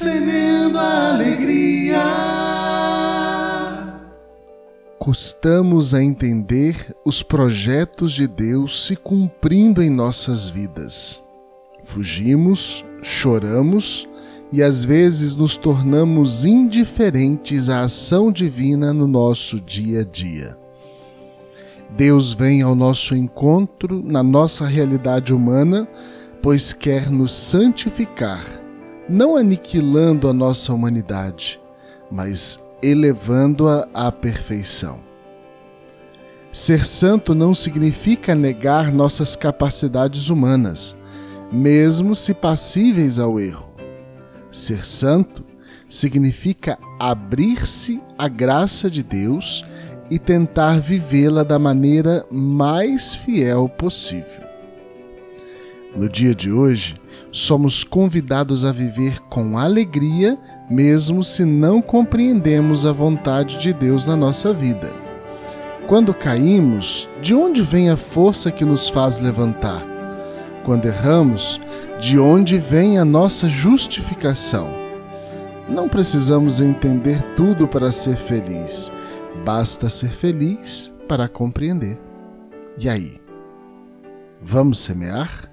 Semeando a alegria. Custamos a entender os projetos de Deus se cumprindo em nossas vidas. Fugimos, choramos e às vezes nos tornamos indiferentes à ação divina no nosso dia a dia. Deus vem ao nosso encontro na nossa realidade humana, pois quer nos santificar, não aniquilando a nossa humanidade, mas elevando-a à perfeição. Ser santo não significa negar nossas capacidades humanas, mesmo se passíveis ao erro. Ser santo significa abrir-se à graça de Deus e tentar vivê-la da maneira mais fiel possível. No dia de hoje, somos convidados a viver com alegria, mesmo se não compreendemos a vontade de Deus na nossa vida. Quando caímos, de onde vem a força que nos faz levantar? Quando erramos, de onde vem a nossa justificação? Não precisamos entender tudo para ser feliz Basta ser feliz para compreender. E aí? Vamos semear?